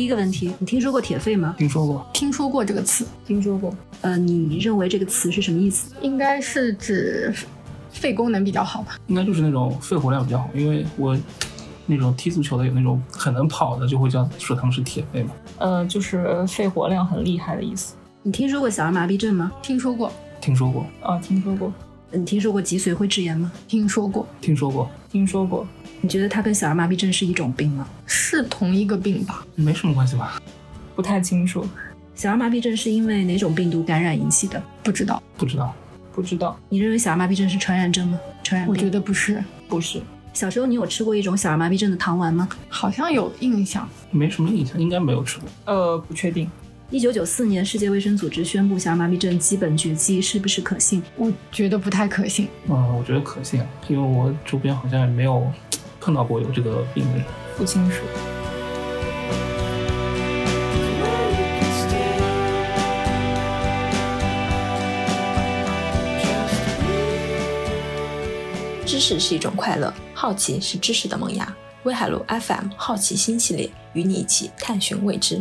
第一个问题，你听说过铁肺吗？听说过，听说过这个词，听说过。呃，你认为这个词是什么意思？应该是指肺功能比较好吧？应该就是那种肺活量比较好，因为我那种踢足球的有那种很能跑的，就会叫说他们是铁肺嘛。呃，就是肺活量很厉害的意思。你听说过小儿麻痹症吗？听说过，听说过，啊，听说过，你听说过脊髓灰质炎吗？听说过，听说过，听说过。你觉得它跟小儿麻痹症是一种病吗？是同一个病吧？没什么关系吧？不太清楚，小儿麻痹症是因为哪种病毒感染引起的？不知道，不知道，不知道，你认为小儿麻痹症是传染症吗？传染病。我觉得不是，不是，小时候你有吃过一种小儿麻痹症的糖丸吗？好像有印象。没什么印象，应该没有吃过。呃，不确定。一九九四年，世界卫生组织宣布小儿麻痹症基本绝迹，是不是可信？我觉得不太可信。嗯，我觉得可信，因为我周边好像也没有碰到过有这个病的人。不清楚。知识是一种快乐，好奇是知识的萌芽。威海路 FM 好奇心系列，与你一起探寻未知。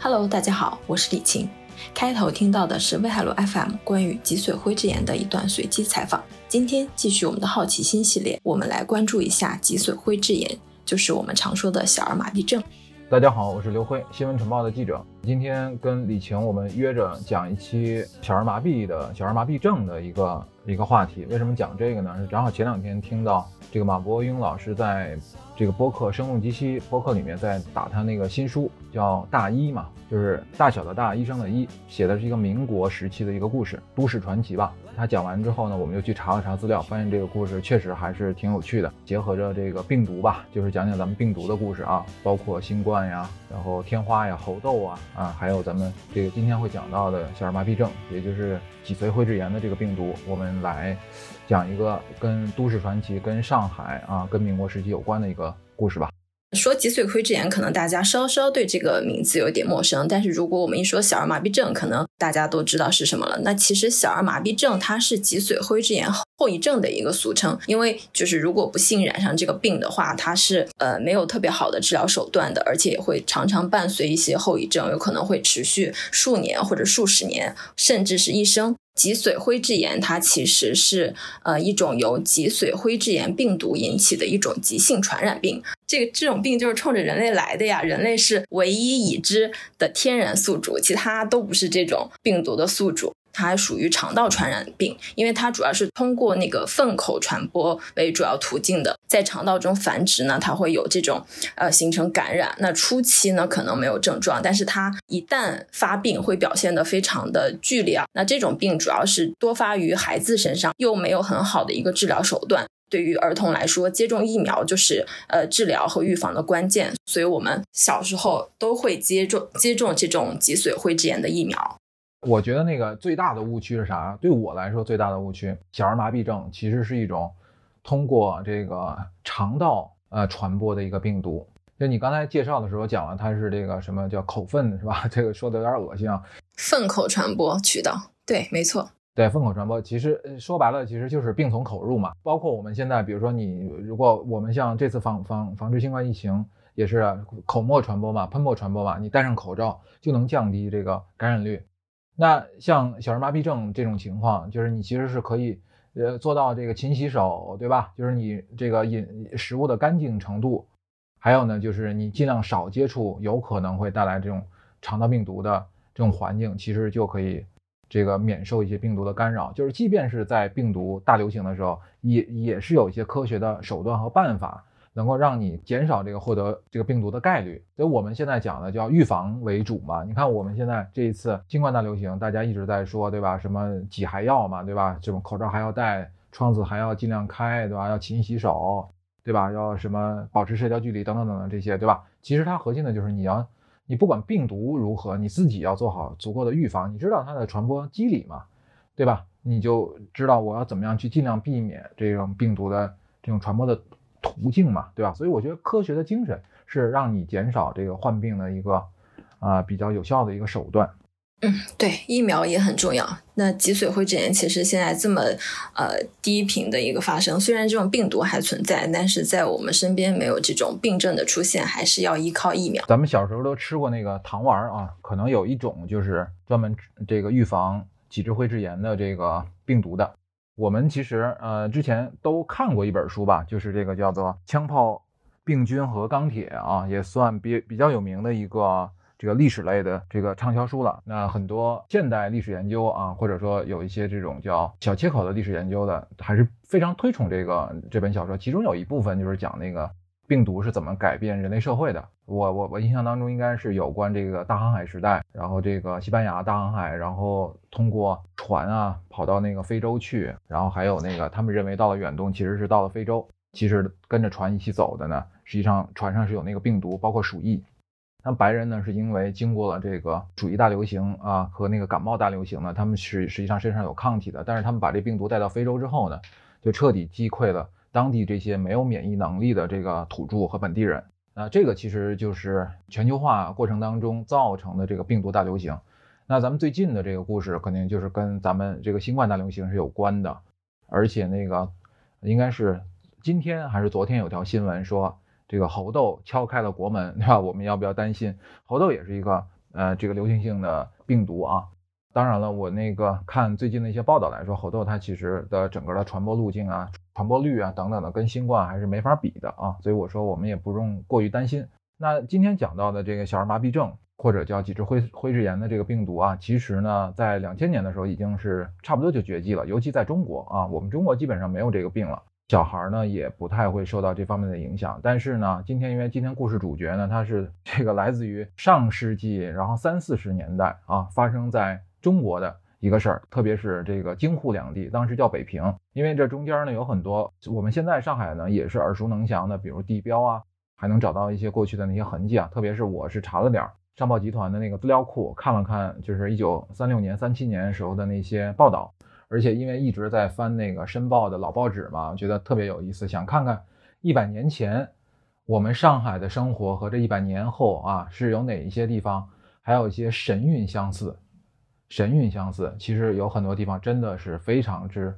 Hello，大家好，我是李晴。开头听到的是威海路 FM 关于脊髓灰质炎的一段随机采访。今天继续我们的好奇心系列，我们来关注一下脊髓灰质炎，就是我们常说的小儿麻痹症。大家好，我是刘辉，新闻晨报的记者。今天跟李晴，我们约着讲一期小儿麻痹的小儿麻痹症的一个一个话题。为什么讲这个呢？是正好前两天听到这个马伯庸老师在这个播客《声东击西》播客里面在打他那个新书，叫《大医》嘛，就是大小的大，医生的医，写的是一个民国时期的一个故事，都市传奇吧。他讲完之后呢，我们又去查了查资料，发现这个故事确实还是挺有趣的，结合着这个病毒吧，就是讲讲咱们病毒的故事啊，包括新冠呀，然后天花呀、猴痘啊，啊，还有咱们这个今天会讲到的小儿麻痹症，也就是脊髓灰质炎的这个病毒，我们来讲一个跟都市传奇、跟上海啊、跟民国时期有关的一个故事吧。说脊髓灰质炎，可能大家稍稍对这个名字有点陌生，但是如果我们一说小儿麻痹症，可能大家都知道是什么了。那其实小儿麻痹症它是脊髓灰质炎后遗症的一个俗称，因为就是如果不幸染上这个病的话，它是呃没有特别好的治疗手段的，而且也会常常伴随一些后遗症，有可能会持续数年或者数十年，甚至是一生。脊髓灰质炎它其实是呃一种由脊髓灰质炎病毒引起的一种急性传染病。这个这种病就是冲着人类来的呀，人类是唯一已知的天然宿主，其他都不是这种病毒的宿主。它还属于肠道传染病，因为它主要是通过那个粪口传播为主要途径的，在肠道中繁殖呢，它会有这种呃形成感染。那初期呢可能没有症状，但是它一旦发病会表现得非常的剧烈啊。那这种病主要是多发于孩子身上，又没有很好的一个治疗手段。对于儿童来说，接种疫苗就是呃治疗和预防的关键，所以我们小时候都会接种接种这种脊髓灰质炎的疫苗。我觉得那个最大的误区是啥？对我来说，最大的误区，小儿麻痹症其实是一种通过这个肠道呃传播的一个病毒。就你刚才介绍的时候讲了，它是这个什么叫口粪是吧？这个说的有点恶心啊。粪口传播渠道，对，没错。对，粪口传播其实说白了，其实就是病从口入嘛。包括我们现在，比如说你，如果我们像这次防防防治新冠疫情，也是口沫传播嘛，喷沫传播嘛，你戴上口罩就能降低这个感染率。那像小儿麻痹症这种情况，就是你其实是可以，呃，做到这个勤洗手，对吧？就是你这个饮食物的干净程度，还有呢，就是你尽量少接触有可能会带来这种肠道病毒的这种环境，其实就可以这个免受一些病毒的干扰。就是即便是在病毒大流行的时候，也也是有一些科学的手段和办法。能够让你减少这个获得这个病毒的概率，所以我们现在讲的叫预防为主嘛。你看我们现在这一次新冠大流行，大家一直在说，对吧？什么挤还要嘛，对吧？这种口罩还要戴，窗子还要尽量开，对吧？要勤洗手，对吧？要什么保持社交距离等等等等这些，对吧？其实它核心的就是你要，你不管病毒如何，你自己要做好足够的预防。你知道它的传播机理嘛，对吧？你就知道我要怎么样去尽量避免这种病毒的这种传播的。途径嘛，对吧？所以我觉得科学的精神是让你减少这个患病的一个啊比较有效的一个手段。嗯，对，疫苗也很重要。那脊髓灰质炎其实现在这么呃低频的一个发生，虽然这种病毒还存在，但是在我们身边没有这种病症的出现，还是要依靠疫苗。咱们小时候都吃过那个糖丸儿啊，可能有一种就是专门这个预防脊椎灰质炎的这个病毒的。我们其实呃之前都看过一本书吧，就是这个叫做《枪炮、病菌和钢铁》啊，也算比比较有名的一个。这个历史类的这个畅销书了，那很多现代历史研究啊，或者说有一些这种叫小切口的历史研究的，还是非常推崇这个这本小说。其中有一部分就是讲那个病毒是怎么改变人类社会的。我我我印象当中应该是有关这个大航海时代，然后这个西班牙大航海，然后通过船啊跑到那个非洲去，然后还有那个他们认为到了远东，其实是到了非洲，其实跟着船一起走的呢，实际上船上是有那个病毒，包括鼠疫。那白人呢，是因为经过了这个鼠疫大流行啊和那个感冒大流行呢，他们是实际上身上有抗体的，但是他们把这病毒带到非洲之后呢，就彻底击溃了当地这些没有免疫能力的这个土著和本地人。那这个其实就是全球化过程当中造成的这个病毒大流行。那咱们最近的这个故事肯定就是跟咱们这个新冠大流行是有关的，而且那个应该是今天还是昨天有条新闻说。这个猴痘敲开了国门，对吧？我们要不要担心？猴痘也是一个呃这个流行性的病毒啊。当然了，我那个看最近的一些报道来说，猴痘它其实的整个的传播路径啊、传播率啊等等的，跟新冠还是没法比的啊。所以我说我们也不用过于担心。那今天讲到的这个小儿麻痹症或者叫脊椎灰灰质炎的这个病毒啊，其实呢在两千年的时候已经是差不多就绝迹了，尤其在中国啊，我们中国基本上没有这个病了。小孩呢也不太会受到这方面的影响，但是呢，今天因为今天故事主角呢，他是这个来自于上世纪，然后三四十年代啊，发生在中国的一个事儿，特别是这个京沪两地，当时叫北平，因为这中间呢有很多我们现在上海呢也是耳熟能详的，比如地标啊，还能找到一些过去的那些痕迹啊，特别是我是查了点上报集团的那个资料库，看了看，就是一九三六年、三七年时候的那些报道。而且因为一直在翻那个申报的老报纸嘛，觉得特别有意思，想看看一百年前我们上海的生活和这一百年后啊是有哪一些地方还有一些神韵相似。神韵相似，其实有很多地方真的是非常之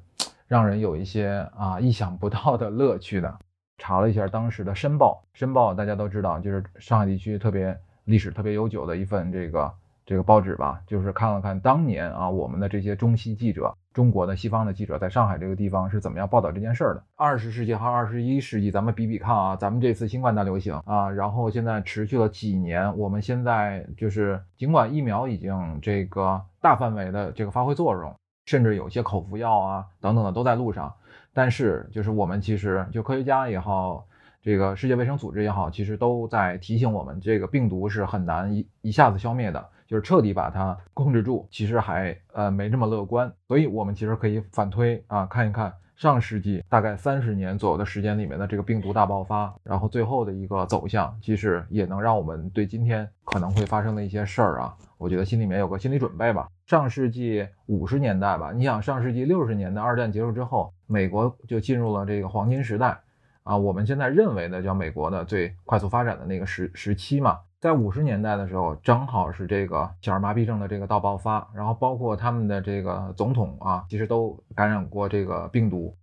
让人有一些啊意想不到的乐趣的。查了一下当时的申报，申报大家都知道，就是上海地区特别历史特别悠久的一份这个这个报纸吧，就是看了看当年啊我们的这些中西记者。中国的西方的记者在上海这个地方是怎么样报道这件事儿的？二十世纪和二十一世纪，咱们比比看啊，咱们这次新冠大流行啊，然后现在持续了几年，我们现在就是尽管疫苗已经这个大范围的这个发挥作用，甚至有些口服药啊等等的都在路上，但是就是我们其实就科学家也好，这个世界卫生组织也好，其实都在提醒我们，这个病毒是很难一一下子消灭的。就是彻底把它控制住，其实还呃没这么乐观，所以我们其实可以反推啊，看一看上世纪大概三十年左右的时间里面的这个病毒大爆发，然后最后的一个走向，其实也能让我们对今天可能会发生的一些事儿啊，我觉得心里面有个心理准备吧。上世纪五十年代吧，你想上世纪六十年代二战结束之后，美国就进入了这个黄金时代啊，我们现在认为的叫美国的最快速发展的那个时时期嘛。在五十年代的时候，正好是这个小儿麻痹症的这个大爆发，然后包括他们的这个总统啊，其实都感染过这个病毒。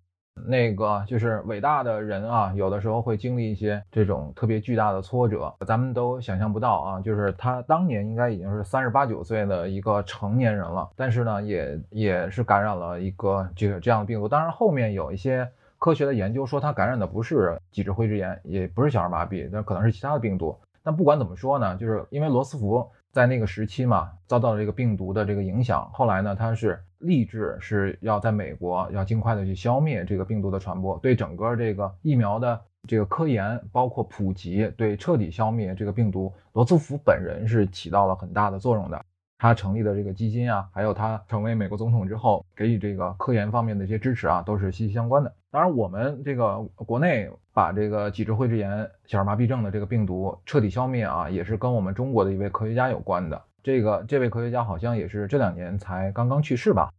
那个就是伟大的人啊，有的时候会经历一些这种特别巨大的挫折，咱们都想象不到啊。就是他当年应该已经是三十八九岁的一个成年人了，但是呢，也也是感染了一个这个这样的病毒。当然，后面有一些科学的研究说他感染的不是脊椎灰质炎，也不是小儿麻痹，那可能是其他的病毒。那不管怎么说呢，就是因为罗斯福在那个时期嘛，遭到了这个病毒的这个影响。后来呢，他是立志是要在美国要尽快的去消灭这个病毒的传播，对整个这个疫苗的这个科研，包括普及，对彻底消灭这个病毒，罗斯福本人是起到了很大的作用的。他成立的这个基金啊，还有他成为美国总统之后给予这个科研方面的一些支持啊，都是息息相关的。当然，我们这个国内把这个脊椎灰质炎、小儿麻痹症的这个病毒彻底消灭啊，也是跟我们中国的一位科学家有关的。这个这位科学家好像也是这两年才刚刚去世吧？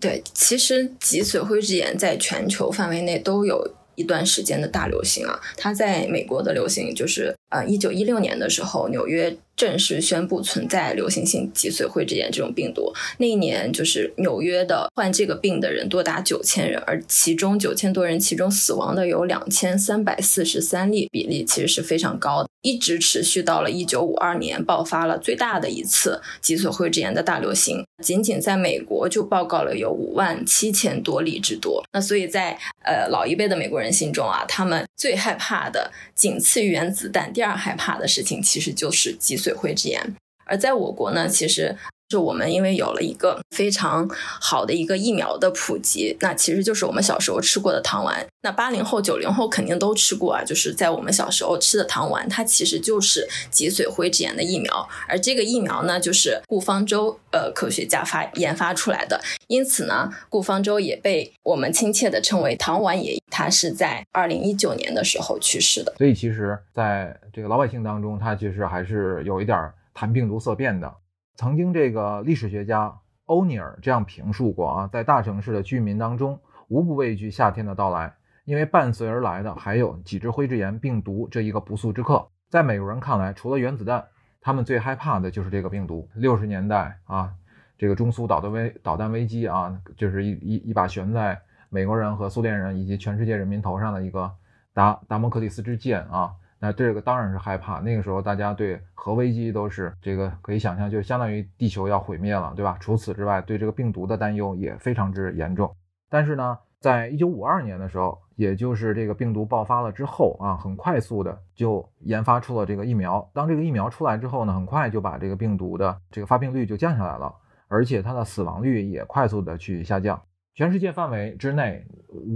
对，其实脊髓灰质炎在全球范围内都有。一段时间的大流行啊，它在美国的流行就是呃，一九一六年的时候，纽约正式宣布存在流行性脊髓灰质炎这种病毒。那一年，就是纽约的患这个病的人多达九千人，而其中九千多人，其中死亡的有两千三百四十三例，比例其实是非常高的。一直持续到了一九五二年，爆发了最大的一次脊髓灰质炎的大流行。仅仅在美国就报告了有五万七千多例之多。那所以在呃老一辈的美国人心中啊，他们最害怕的，仅次于原子弹，第二害怕的事情其实就是脊水会这样。而在我国呢，其实。是我们因为有了一个非常好的一个疫苗的普及，那其实就是我们小时候吃过的糖丸。那八零后、九零后肯定都吃过啊，就是在我们小时候吃的糖丸，它其实就是脊髓灰质炎的疫苗。而这个疫苗呢，就是顾方舟呃科学家发研发出来的，因此呢，顾方舟也被我们亲切的称为“糖丸爷”。他是在二零一九年的时候去世的。所以其实在这个老百姓当中，他其实还是有一点儿谈病毒色变的。曾经，这个历史学家欧尼尔这样评述过啊，在大城市的居民当中，无不畏惧夏天的到来，因为伴随而来的还有几只灰质炎病毒这一个不速之客。在美国人看来，除了原子弹，他们最害怕的就是这个病毒。六十年代啊，这个中苏导弹危导弹危机啊，就是一一一把悬在美国人和苏联人以及全世界人民头上的一个达达摩克里斯之剑啊。那这个当然是害怕。那个时候，大家对核危机都是这个可以想象，就相当于地球要毁灭了，对吧？除此之外，对这个病毒的担忧也非常之严重。但是呢，在一九五二年的时候，也就是这个病毒爆发了之后啊，很快速的就研发出了这个疫苗。当这个疫苗出来之后呢，很快就把这个病毒的这个发病率就降下来了，而且它的死亡率也快速的去下降。全世界范围之内，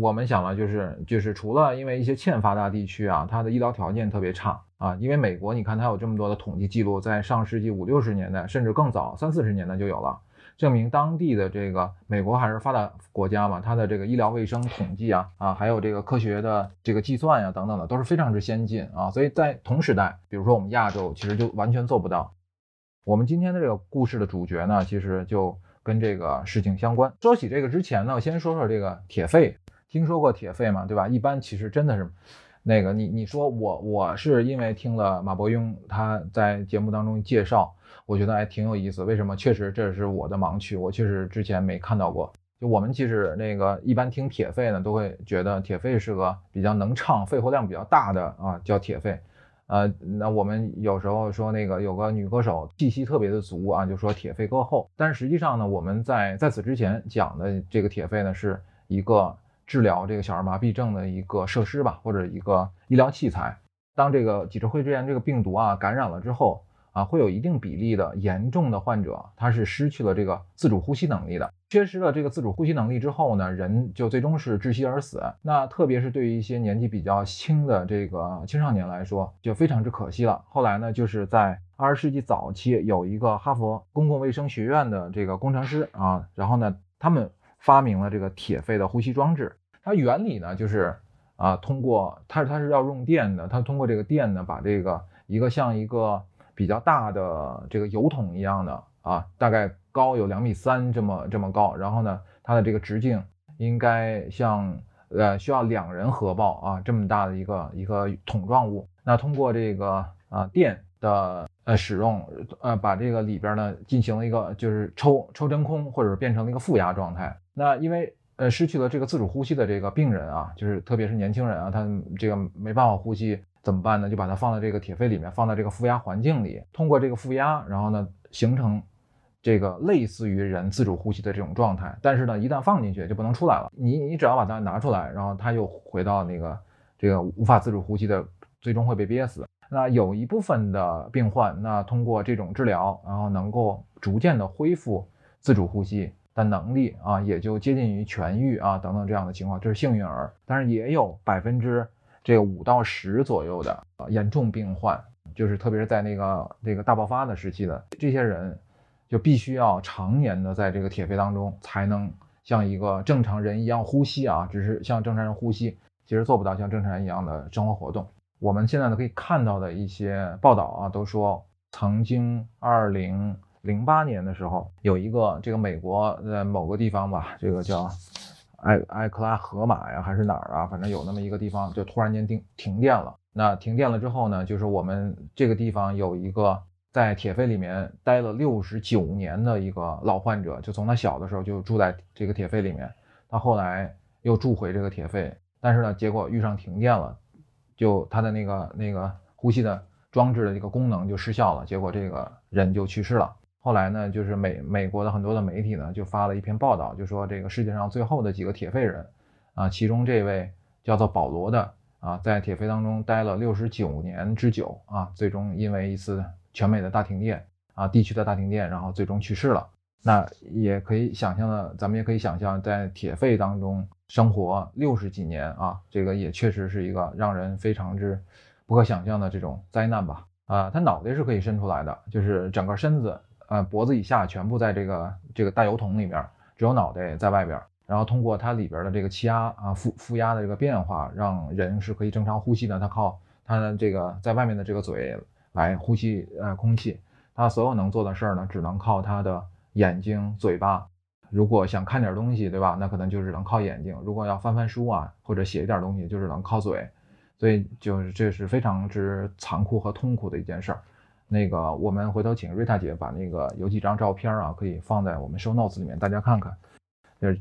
我们想了，就是就是除了因为一些欠发达地区啊，它的医疗条件特别差啊，因为美国你看它有这么多的统计记录，在上世纪五六十年代，甚至更早三四十年代就有了，证明当地的这个美国还是发达国家嘛，它的这个医疗卫生统计啊啊，还有这个科学的这个计算呀等等的都是非常之先进啊，所以在同时代，比如说我们亚洲，其实就完全做不到。我们今天的这个故事的主角呢，其实就。跟这个事情相关。说起这个之前呢，我先说说这个铁肺。听说过铁肺吗？对吧？一般其实真的是，那个你你说我我是因为听了马伯庸他在节目当中介绍，我觉得还挺有意思。为什么？确实这是我的盲区，我确实之前没看到过。就我们其实那个一般听铁肺呢，都会觉得铁肺是个比较能唱、肺活量比较大的啊，叫铁肺。呃，那我们有时候说那个有个女歌手气息特别的足啊，就说铁肺歌后。但是实际上呢，我们在在此之前讲的这个铁肺呢，是一个治疗这个小儿麻痹症的一个设施吧，或者一个医疗器材。当这个脊椎灰质炎这个病毒啊感染了之后。啊，会有一定比例的严重的患者，他是失去了这个自主呼吸能力的。缺失了这个自主呼吸能力之后呢，人就最终是窒息而死。那特别是对于一些年纪比较轻的这个青少年来说，就非常之可惜了。后来呢，就是在二十世纪早期，有一个哈佛公共卫生学院的这个工程师啊，然后呢，他们发明了这个铁肺的呼吸装置。它原理呢，就是啊，通过它它是要用电的，它通过这个电呢，把这个一个像一个。比较大的这个油桶一样的啊，大概高有两米三这么这么高，然后呢，它的这个直径应该像呃需要两人合抱啊这么大的一个一个桶状物。那通过这个啊电的呃使用，呃把这个里边呢进行了一个就是抽抽真空，或者变成了一个负压状态。那因为呃失去了这个自主呼吸的这个病人啊，就是特别是年轻人啊，他这个没办法呼吸。怎么办呢？就把它放在这个铁肺里面，放在这个负压环境里，通过这个负压，然后呢，形成这个类似于人自主呼吸的这种状态。但是呢，一旦放进去就不能出来了。你你只要把它拿出来，然后它又回到那个这个无法自主呼吸的，最终会被憋死。那有一部分的病患，那通过这种治疗，然后能够逐渐的恢复自主呼吸的能力啊，也就接近于痊愈啊等等这样的情况，这是幸运儿。但是也有百分之。这五到十左右的严重病患，就是特别是在那个那个大爆发的时期的这些人，就必须要常年的在这个铁肺当中，才能像一个正常人一样呼吸啊，只是像正常人呼吸，其实做不到像正常人一样的生活活动。我们现在呢可以看到的一些报道啊，都说曾经二零零八年的时候，有一个这个美国的某个地方吧，这个叫埃埃克拉荷马呀，还是哪儿啊？反正有那么一个地方，就突然间停停电了。那停电了之后呢，就是我们这个地方有一个在铁肺里面待了六十九年的一个老患者，就从他小的时候就住在这个铁肺里面，他后来又住回这个铁肺，但是呢，结果遇上停电了，就他的那个那个呼吸的装置的这个功能就失效了，结果这个人就去世了。后来呢，就是美美国的很多的媒体呢就发了一篇报道，就说这个世界上最后的几个铁肺人，啊，其中这位叫做保罗的啊，在铁肺当中待了六十九年之久啊，最终因为一次全美的大停电啊，地区的大停电，然后最终去世了。那也可以想象的，咱们也可以想象，在铁肺当中生活六十几年啊，这个也确实是一个让人非常之不可想象的这种灾难吧。啊，他脑袋是可以伸出来的，就是整个身子。呃，脖子以下全部在这个这个大油桶里面，只有脑袋在外边。然后通过它里边的这个气压啊负负压的这个变化，让人是可以正常呼吸的。它靠它的这个在外面的这个嘴来呼吸呃空气。它所有能做的事儿呢，只能靠它的眼睛、嘴巴。如果想看点东西，对吧？那可能就只能靠眼睛。如果要翻翻书啊，或者写一点东西，就只能靠嘴。所以就是这是非常之残酷和痛苦的一件事儿。那个，我们回头请瑞塔姐把那个有几张照片啊，可以放在我们 show notes 里面，大家看看，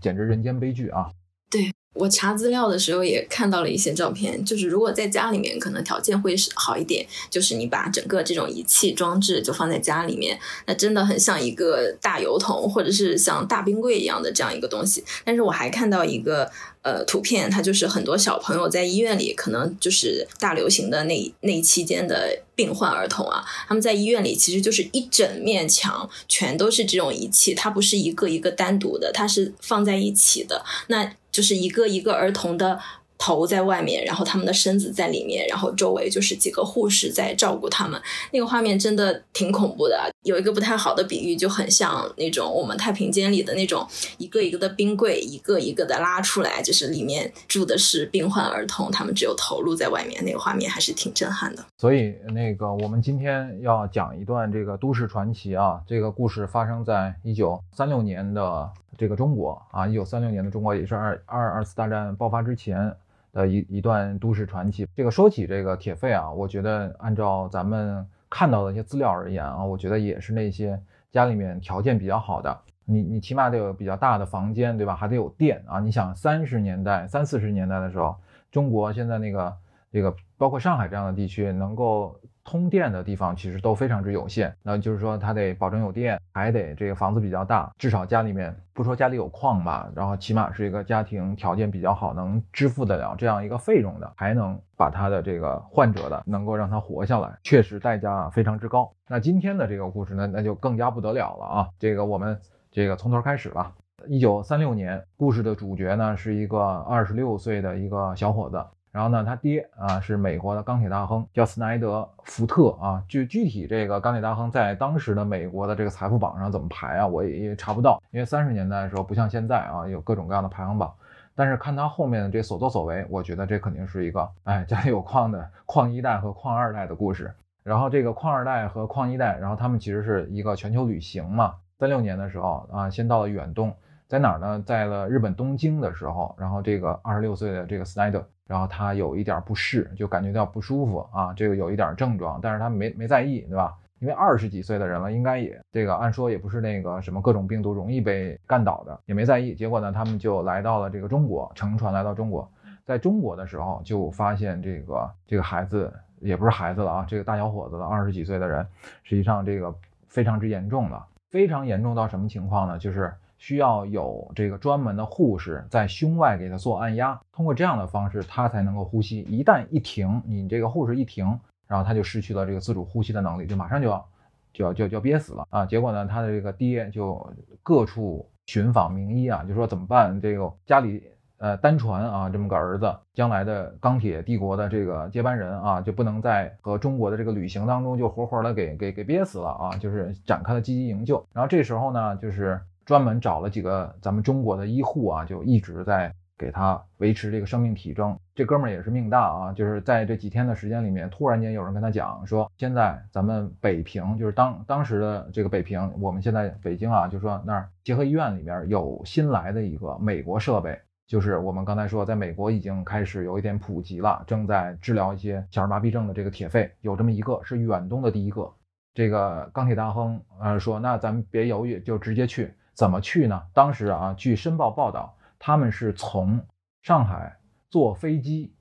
简直人间悲剧啊！对我查资料的时候也看到了一些照片，就是如果在家里面可能条件会是好一点，就是你把整个这种仪器装置就放在家里面，那真的很像一个大油桶，或者是像大冰柜一样的这样一个东西。但是我还看到一个。呃，图片它就是很多小朋友在医院里，可能就是大流行的那那期间的病患儿童啊，他们在医院里其实就是一整面墙全都是这种仪器，它不是一个一个单独的，它是放在一起的，那就是一个一个儿童的。头在外面，然后他们的身子在里面，然后周围就是几个护士在照顾他们。那个画面真的挺恐怖的。有一个不太好的比喻，就很像那种我们太平间里的那种一个一个的冰柜，一个一个的拉出来，就是里面住的是病患儿童，他们只有头露在外面。那个画面还是挺震撼的。所以，那个我们今天要讲一段这个都市传奇啊。这个故事发生在一九三六年的这个中国啊，一九三六年的中国也是二二二次大战爆发之前。的一一段都市传奇。这个说起这个铁肺啊，我觉得按照咱们看到的一些资料而言啊，我觉得也是那些家里面条件比较好的，你你起码得有比较大的房间，对吧？还得有电啊。你想三十年代、三四十年代的时候，中国现在那个这个包括上海这样的地区，能够。通电的地方其实都非常之有限，那就是说它得保证有电，还得这个房子比较大，至少家里面不说家里有矿吧，然后起码是一个家庭条件比较好，能支付得了这样一个费用的，还能把他的这个患者的能够让他活下来，确实代价非常之高。那今天的这个故事呢，那就更加不得了了啊！这个我们这个从头开始吧。一九三六年，故事的主角呢是一个二十六岁的一个小伙子。然后呢，他爹啊是美国的钢铁大亨，叫斯奈德·福特啊。具具体这个钢铁大亨在当时的美国的这个财富榜上怎么排啊？我也也查不到，因为三十年代的时候不像现在啊，有各种各样的排行榜。但是看他后面的这所作所为，我觉得这肯定是一个哎家里有矿的矿一代和矿二代的故事。然后这个矿二代和矿一代，然后他们其实是一个全球旅行嘛。三六年的时候啊，先到了远东，在哪儿呢？在了日本东京的时候，然后这个二十六岁的这个斯奈德。然后他有一点不适，就感觉到不舒服啊，这个有一点症状，但是他没没在意，对吧？因为二十几岁的人了，应该也这个按说也不是那个什么各种病毒容易被干倒的，也没在意。结果呢，他们就来到了这个中国，乘船来到中国，在中国的时候就发现这个这个孩子也不是孩子了啊，这个大小伙子了，二十几岁的人，实际上这个非常之严重了，非常严重到什么情况呢？就是。需要有这个专门的护士在胸外给他做按压，通过这样的方式，他才能够呼吸。一旦一停，你这个护士一停，然后他就失去了这个自主呼吸的能力，就马上就要就要就要就要憋死了啊！结果呢，他的这个爹就各处寻访名医啊，就说怎么办？这个家里呃单传啊这么个儿子，将来的钢铁帝国的这个接班人啊，就不能在和中国的这个旅行当中就活活的给给给憋死了啊！就是展开了积极营救。然后这时候呢，就是。专门找了几个咱们中国的医护啊，就一直在给他维持这个生命体征。这哥们儿也是命大啊，就是在这几天的时间里面，突然间有人跟他讲说，现在咱们北平，就是当当时的这个北平，我们现在北京啊，就说那儿协和医院里面有新来的一个美国设备，就是我们刚才说，在美国已经开始有一点普及了，正在治疗一些小儿麻痹症的这个铁肺，有这么一个是远东的第一个。这个钢铁大亨呃说，那咱们别犹豫，就直接去。怎么去呢？当时啊，据《申报》报道，他们是从上海坐飞机，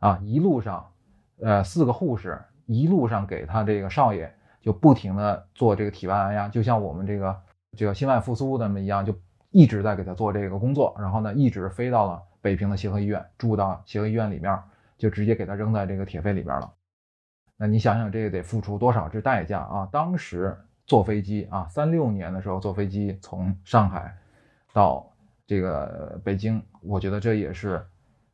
啊，一路上，呃，四个护士一路上给他这个少爷就不停的做这个体外按压，就像我们这个这个心外复苏那么一样，就一直在给他做这个工作。然后呢，一直飞到了北平的协和医院，住到协和医院里面，就直接给他扔在这个铁肺里边了。那你想想，这个得付出多少这代价啊？当时。坐飞机啊，三六年的时候坐飞机从上海到这个北京，我觉得这也是，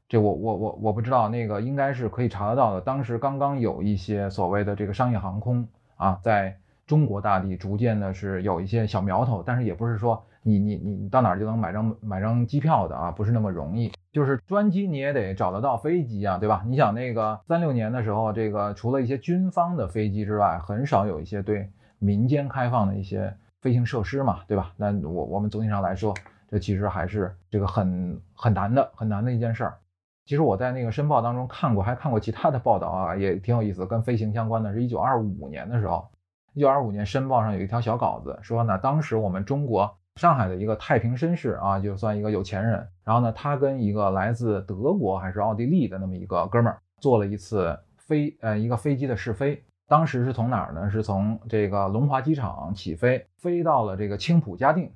这我我我我不知道那个应该是可以查得到的。当时刚刚有一些所谓的这个商业航空啊，在中国大地逐渐的是有一些小苗头，但是也不是说你你你到哪儿就能买张买张机票的啊，不是那么容易。就是专机你也得找得到飞机啊，对吧？你想那个三六年的时候，这个除了一些军方的飞机之外，很少有一些对。民间开放的一些飞行设施嘛，对吧？那我我们总体上来说，这其实还是这个很很难的，很难的一件事儿。其实我在那个申报当中看过，还看过其他的报道啊，也挺有意思，跟飞行相关的。是一九二五年的时候，一九二五年申报上有一条小稿子，说呢，当时我们中国上海的一个太平绅士啊，就算一个有钱人，然后呢，他跟一个来自德国还是奥地利的那么一个哥们儿，做了一次飞呃一个飞机的试飞。当时是从哪儿呢？是从这个龙华机场起飞，飞到了这个青浦嘉定，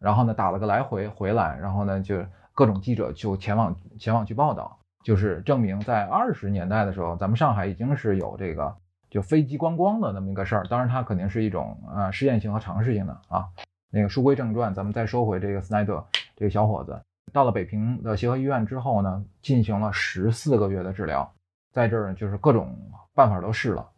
然后呢打了个来回回来，然后呢就各种记者就前往前往去报道，就是证明在二十年代的时候，咱们上海已经是有这个就飞机观光的那么一个事儿。当然，它肯定是一种啊试验性和尝试性的啊。那个书归正传，咱们再说回这个斯奈德这个小伙子，到了北平的协和医院之后呢，进行了十四个月的治疗，在这儿就是各种办法都试了。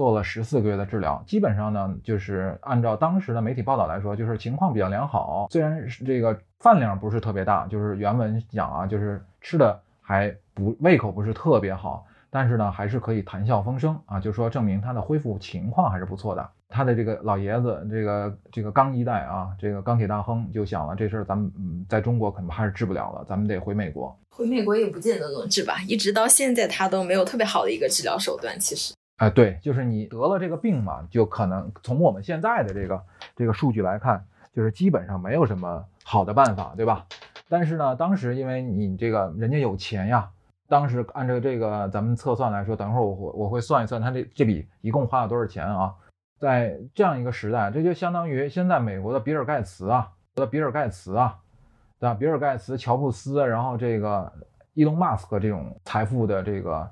做了十四个月的治疗，基本上呢，就是按照当时的媒体报道来说，就是情况比较良好。虽然是这个饭量不是特别大，就是原文讲啊，就是吃的还不胃口不是特别好，但是呢，还是可以谈笑风生啊，就说证明他的恢复情况还是不错的。他的这个老爷子，这个这个钢一代啊，这个钢铁大亨就想了，这事儿咱们嗯在中国可能还是治不了了，咱们得回美国。回美国也不见得能治吧，一直到现在他都没有特别好的一个治疗手段，其实。啊，对，就是你得了这个病嘛，就可能从我们现在的这个这个数据来看，就是基本上没有什么好的办法，对吧？但是呢，当时因为你这个人家有钱呀，当时按照这个咱们测算来说，等会儿我我我会算一算他这这笔一共花了多少钱啊？在这样一个时代，这就相当于现在美国的比尔盖茨啊，的比尔盖茨啊，对吧？比尔盖茨、乔布斯，然后这个伊隆马斯克这种财富的这个。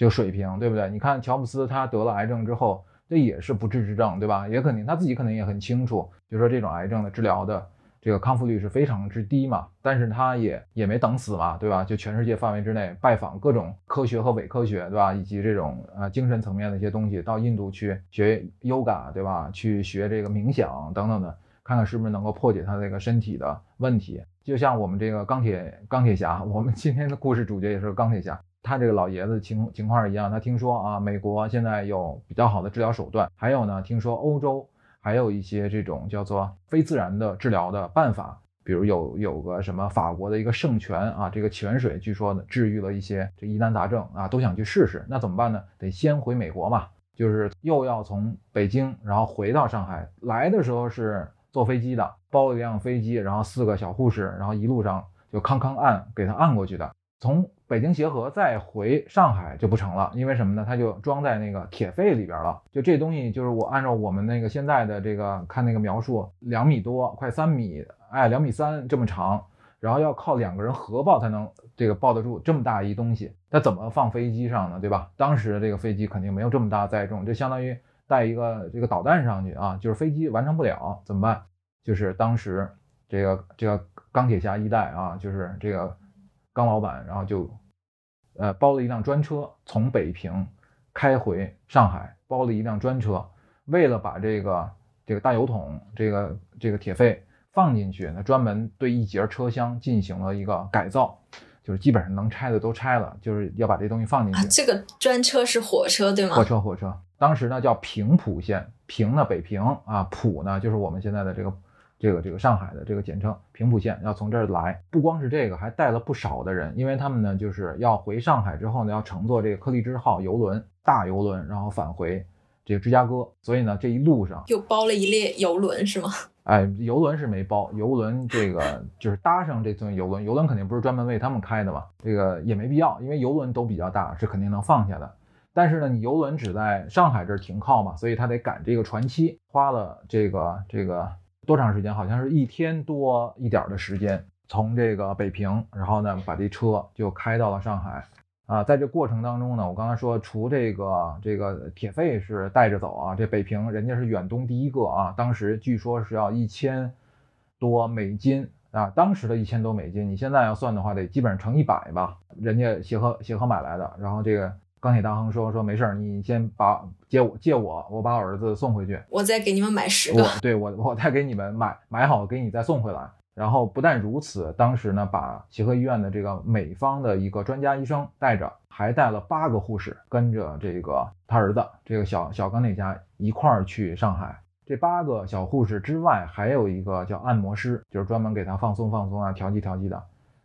这个水平对不对？你看乔布斯他得了癌症之后，这也是不治之症，对吧？也肯定他自己可能也很清楚，就说这种癌症的治疗的这个康复率是非常之低嘛。但是他也也没等死嘛，对吧？就全世界范围之内拜访各种科学和伪科学，对吧？以及这种呃精神层面的一些东西，到印度去学 yoga，对吧？去学这个冥想等等的，看看是不是能够破解他这个身体的问题。就像我们这个钢铁钢铁侠，我们今天的故事主角也是钢铁侠。他这个老爷子情情况一样，他听说啊，美国现在有比较好的治疗手段，还有呢，听说欧洲还有一些这种叫做非自然的治疗的办法，比如有有个什么法国的一个圣泉啊，这个泉水据说呢治愈了一些这疑难杂症啊，都想去试试，那怎么办呢？得先回美国嘛，就是又要从北京然后回到上海，来的时候是坐飞机的，包了一辆飞机，然后四个小护士，然后一路上就康康按给他按过去的，从。北京协和再回上海就不成了，因为什么呢？它就装在那个铁肺里边了。就这东西，就是我按照我们那个现在的这个看那个描述，两米多，快三米，哎，两米三这么长，然后要靠两个人合抱才能这个抱得住这么大一东西。那怎么放飞机上呢？对吧？当时这个飞机肯定没有这么大载重，就相当于带一个这个导弹上去啊，就是飞机完成不了怎么办？就是当时这个这个钢铁侠一代啊，就是这个钢老板，然后就。呃，包了一辆专车从北平开回上海，包了一辆专车，为了把这个这个大油桶这个这个铁肺放进去，那专门对一节车厢进行了一个改造，就是基本上能拆的都拆了，就是要把这东西放进去。这个专车是火车对吗？火车，火车。当时呢叫平浦线，平呢北平啊，浦呢就是我们现在的这个这个这个上海的这个简称平浦线，要从这儿来。不光是这个，还带了不少的人，因为他们呢就是要回上海之后呢，要乘坐这个柯立芝号游轮大游轮，然后返回这个芝加哥。所以呢，这一路上，就包了一列游轮是吗？哎，游轮是没包，游轮这个就是搭上这艘游轮，游轮肯定不是专门为他们开的嘛，这个也没必要，因为游轮都比较大，是肯定能放下的。但是呢，你游轮只在上海这儿停靠嘛，所以他得赶这个船期，花了这个这个多长时间？好像是一天多一点的时间，从这个北平，然后呢把这车就开到了上海。啊，在这过程当中呢，我刚才说，除这个这个铁肺是带着走啊，这北平人家是远东第一个啊，当时据说是要一千多美金啊，当时的一千多美金，你现在要算的话，得基本上乘一百吧，人家协和协和买来的。然后这个钢铁大亨说说没事儿，你先把借我借我，我把我儿子送回去，我再给你们买十个我。对我我再给你们买买好，给你再送回来。然后不但如此，当时呢，把协和医院的这个美方的一个专家医生带着，还带了八个护士，跟着这个他儿子这个小小钢铁侠一块儿去上海。这八个小护士之外，还有一个叫按摩师，就是专门给他放松放松啊、调剂调剂的。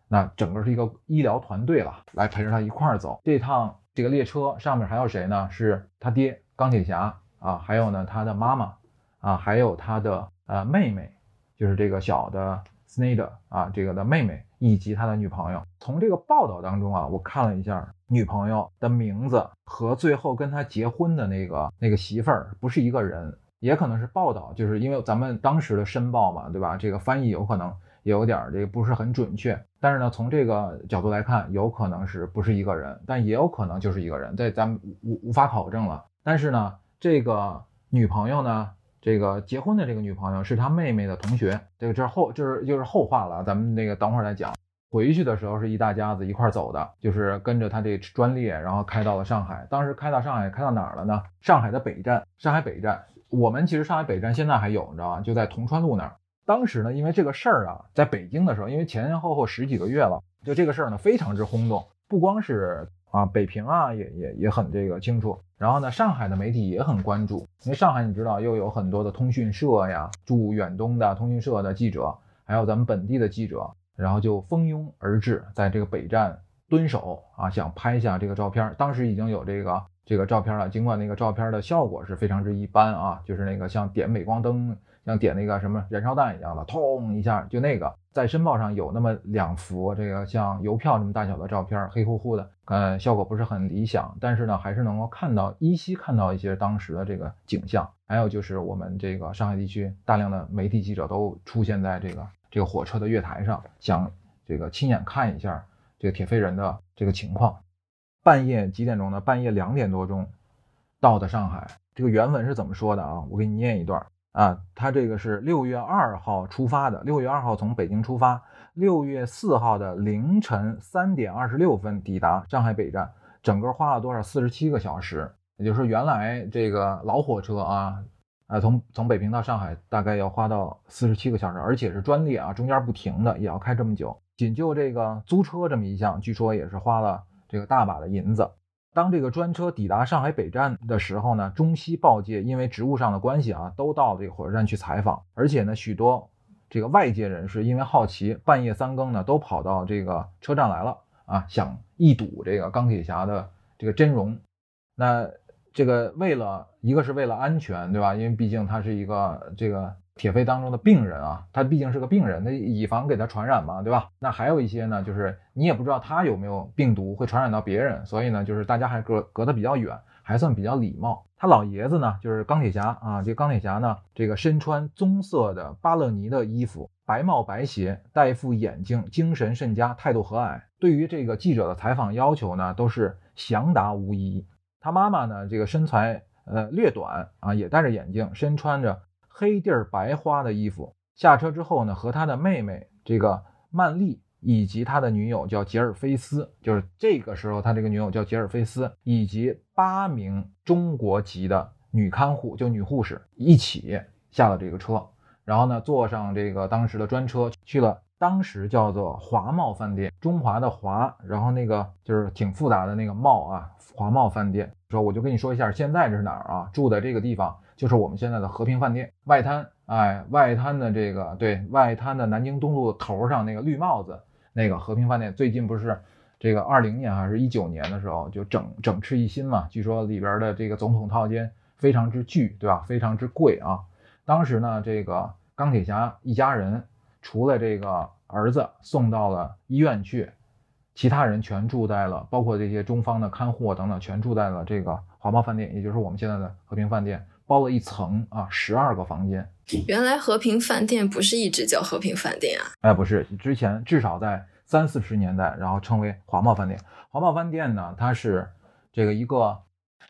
那整个是一个医疗团队了，来陪着他一块儿走。这趟这个列车上面还有谁呢？是他爹钢铁侠啊，还有呢他的妈妈啊，还有他的呃妹妹，就是这个小的 Snyder 啊，这个的妹妹以及他的女朋友。从这个报道当中啊，我看了一下女朋友的名字和最后跟他结婚的那个那个媳妇儿不是一个人，也可能是报道，就是因为咱们当时的申报嘛，对吧？这个翻译有可能有点儿这个不是很准确，但是呢，从这个角度来看，有可能是不是一个人，但也有可能就是一个人，这咱们无无法考证了。但是呢，这个女朋友呢，这个结婚的这个女朋友是他妹妹的同学，这个这后就是就是后话了，咱们那个等会儿再讲。回去的时候是一大家子一块走的，就是跟着他这专列，然后开到了上海。当时开到上海，开到哪儿了呢？上海的北站，上海北站。我们其实上海北站现在还有，你知道吧？就在铜川路那儿。当时呢，因为这个事儿啊，在北京的时候，因为前前后后十几个月了，就这个事儿呢非常之轰动，不光是啊北平啊也也也很这个清楚，然后呢上海的媒体也很关注，因为上海你知道又有很多的通讯社呀，驻远东的通讯社的记者，还有咱们本地的记者，然后就蜂拥而至，在这个北站蹲守啊，想拍下这个照片。当时已经有这个这个照片了，尽管那个照片的效果是非常之一般啊，就是那个像点镁光灯。像点那个什么燃烧弹一样的，通一下就那个，在申报上有那么两幅这个像邮票那么大小的照片，黑乎乎的，呃，效果不是很理想，但是呢，还是能够看到依稀看到一些当时的这个景象。还有就是我们这个上海地区大量的媒体记者都出现在这个这个火车的月台上，想这个亲眼看一下这个铁飞人的这个情况。半夜几点钟呢？半夜两点多钟到的上海。这个原文是怎么说的啊？我给你念一段。啊，他这个是六月二号出发的，六月二号从北京出发，六月四号的凌晨三点二十六分抵达上海北站，整个花了多少？四十七个小时。也就是，原来这个老火车啊，啊，从从北平到上海大概要花到四十七个小时，而且是专列啊，中间不停的，也要开这么久。仅就这个租车这么一项，据说也是花了这个大把的银子。当这个专车抵达上海北站的时候呢，中西报界因为职务上的关系啊，都到这个火车站去采访，而且呢，许多这个外界人士因为好奇，半夜三更呢，都跑到这个车站来了啊，想一睹这个钢铁侠的这个真容。那这个为了一个是为了安全，对吧？因为毕竟他是一个这个。铁肺当中的病人啊，他毕竟是个病人，那以防给他传染嘛，对吧？那还有一些呢，就是你也不知道他有没有病毒会传染到别人，所以呢，就是大家还隔隔得比较远，还算比较礼貌。他老爷子呢，就是钢铁侠啊，这钢铁侠呢，这个身穿棕色的巴勒尼的衣服，白帽白鞋，戴一副眼镜，精神甚佳，态度和蔼。对于这个记者的采访要求呢，都是详答无疑。他妈妈呢，这个身材呃略短啊，也戴着眼镜，身穿着。黑地儿白花的衣服，下车之后呢，和他的妹妹这个曼丽以及他的女友叫杰尔菲斯，就是这个时候他这个女友叫杰尔菲斯，以及八名中国籍的女看护，就女护士一起下了这个车，然后呢，坐上这个当时的专车去了当时叫做华茂饭店，中华的华，然后那个就是挺复杂的那个茂啊，华茂饭店。说我就跟你说一下，现在这是哪儿啊？住的这个地方。就是我们现在的和平饭店外滩哎，外滩的这个对外滩的南京东路头上那个绿帽子那个和平饭店，最近不是这个二零年还是一九年的时候就整整饬一新嘛？据说里边的这个总统套间非常之巨，对吧？非常之贵啊。当时呢，这个钢铁侠一家人除了这个儿子送到了医院去，其他人全住在了，包括这些中方的看护啊等等，全住在了这个华贸饭店，也就是我们现在的和平饭店，包了一层啊，十二个房间。原来和平饭店不是一直叫和平饭店啊？哎，不是，之前至少在三四十年代，然后称为华贸饭店。华贸饭店呢，它是这个一个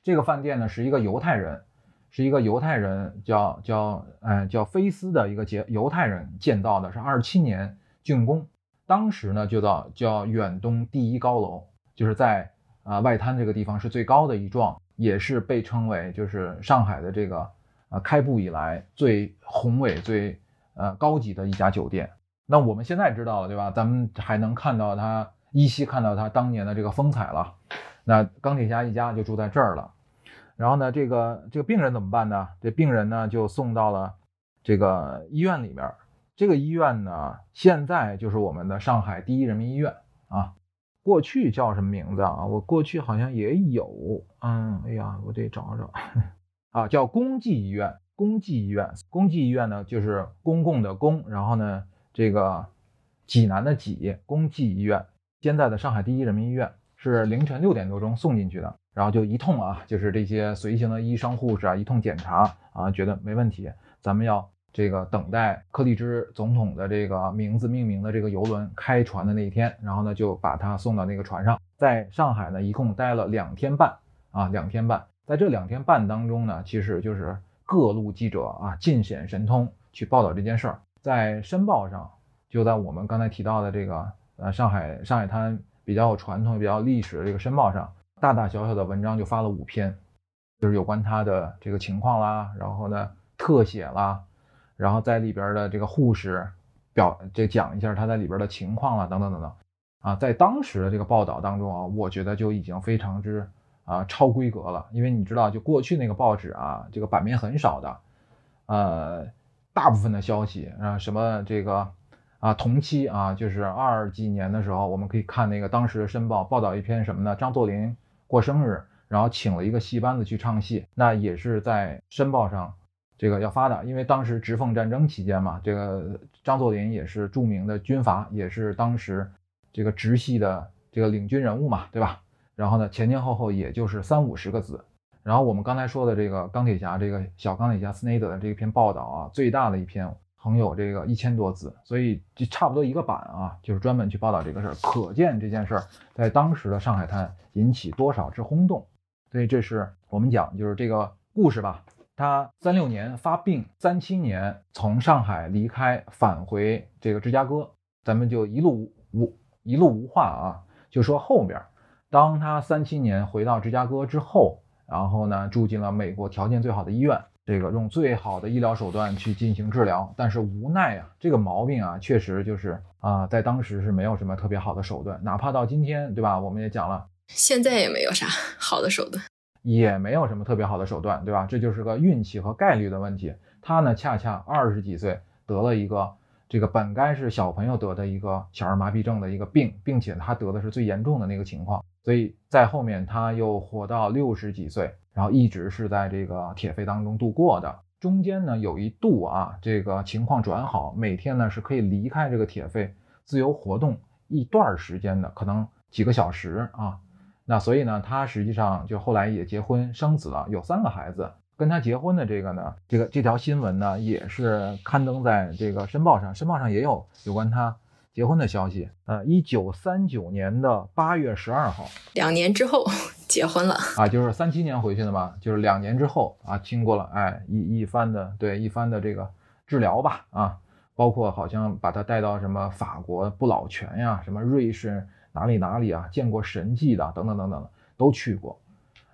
这个饭店呢是一个犹太人，是一个犹太人叫叫哎叫菲斯的一个杰犹太人建造的，是二七年竣工。当时呢就叫叫远东第一高楼，就是在啊外滩这个地方是最高的一幢，也是被称为就是上海的这个。呃，开埠以来最宏伟、最呃高级的一家酒店。那我们现在知道了，对吧？咱们还能看到它，依稀看到它当年的这个风采了。那钢铁侠一家就住在这儿了。然后呢，这个这个病人怎么办呢？这病人呢就送到了这个医院里面。这个医院呢，现在就是我们的上海第一人民医院啊。过去叫什么名字啊？我过去好像也有。嗯，哎呀，我得找找。啊，叫公济医院，公济医院，公济医院呢，就是公共的公，然后呢，这个济南的济，公济医院。现在的上海第一人民医院是凌晨六点多钟送进去的，然后就一通啊，就是这些随行的医生护士啊，一通检查啊，觉得没问题，咱们要这个等待柯立芝总统的这个名字命名的这个游轮开船的那一天，然后呢，就把他送到那个船上，在上海呢，一共待了两天半啊，两天半。在这两天半当中呢，其实就是各路记者啊尽显神通去报道这件事儿。在《申报》上，就在我们刚才提到的这个呃上海上海滩比较有传统、比较历史的这个《申报》上，大大小小的文章就发了五篇，就是有关他的这个情况啦，然后呢特写啦，然后在里边的这个护士表这讲一下他在里边的情况啦，等等等等啊，在当时的这个报道当中啊，我觉得就已经非常之。啊，超规格了，因为你知道，就过去那个报纸啊，这个版面很少的，呃，大部分的消息啊，什么这个啊，同期啊，就是二几年的时候，我们可以看那个当时的《申报》报道一篇什么呢？张作霖过生日，然后请了一个戏班子去唱戏，那也是在《申报》上这个要发的，因为当时直奉战争期间嘛，这个张作霖也是著名的军阀，也是当时这个直系的这个领军人物嘛，对吧？然后呢，前前后后也就是三五十个字。然后我们刚才说的这个钢铁侠，这个小钢铁侠斯内德的这篇报道啊，最大的一篇横有这个一千多字，所以就差不多一个版啊，就是专门去报道这个事儿。可见这件事儿在当时的上海滩引起多少之轰动。所以这是我们讲，就是这个故事吧。他三六年发病，三七年从上海离开，返回这个芝加哥，咱们就一路无一路无话啊，就说后边。当他三七年回到芝加哥之后，然后呢住进了美国条件最好的医院，这个用最好的医疗手段去进行治疗。但是无奈啊，这个毛病啊，确实就是啊，在当时是没有什么特别好的手段，哪怕到今天，对吧？我们也讲了，现在也没有啥好的手段，也没有什么特别好的手段，对吧？这就是个运气和概率的问题。他呢，恰恰二十几岁得了一个。这个本该是小朋友得的一个小儿麻痹症的一个病，并且他得的是最严重的那个情况，所以在后面他又活到六十几岁，然后一直是在这个铁肺当中度过的。中间呢有一度啊，这个情况转好，每天呢是可以离开这个铁肺自由活动一段时间的，可能几个小时啊。那所以呢，他实际上就后来也结婚生子了，有三个孩子。跟他结婚的这个呢，这个这条新闻呢，也是刊登在这个《申报》上，《申报》上也有有关他结婚的消息。呃，一九三九年的八月十二号，两年之后结婚了啊，就是三七年回去的嘛，就是两年之后啊，经过了哎一一番的对一番的这个治疗吧啊，包括好像把他带到什么法国不老泉呀，什么瑞士哪里哪里啊，见过神迹的等等等等都去过。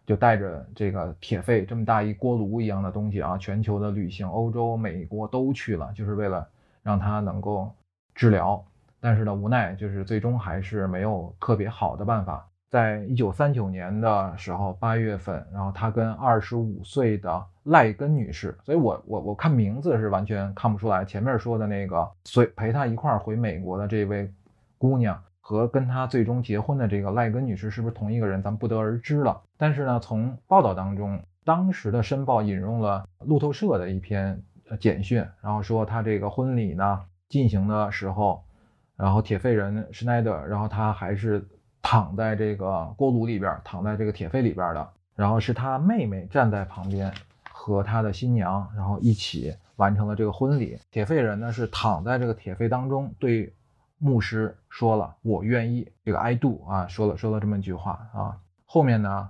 就带着这个铁肺这么大一锅炉一样的东西啊，全球的旅行，欧洲、美国都去了，就是为了让他能够治疗。但是呢，无奈就是最终还是没有特别好的办法。在一九三九年的时候八月份，然后他跟二十五岁的赖根女士，所以我我我看名字是完全看不出来，前面说的那个随陪他一块儿回美国的这位姑娘和跟他最终结婚的这个赖根女士是不是同一个人，咱们不得而知了。但是呢，从报道当中，当时的《申报》引用了路透社的一篇简讯，然后说他这个婚礼呢进行的时候，然后铁肺人施耐德，然后他还是躺在这个锅炉里边，躺在这个铁肺里边的，然后是他妹妹站在旁边和他的新娘，然后一起完成了这个婚礼。铁肺人呢是躺在这个铁肺当中，对牧师说了“我愿意”，这个 “I do” 啊，说了说了这么一句话啊。后面呢，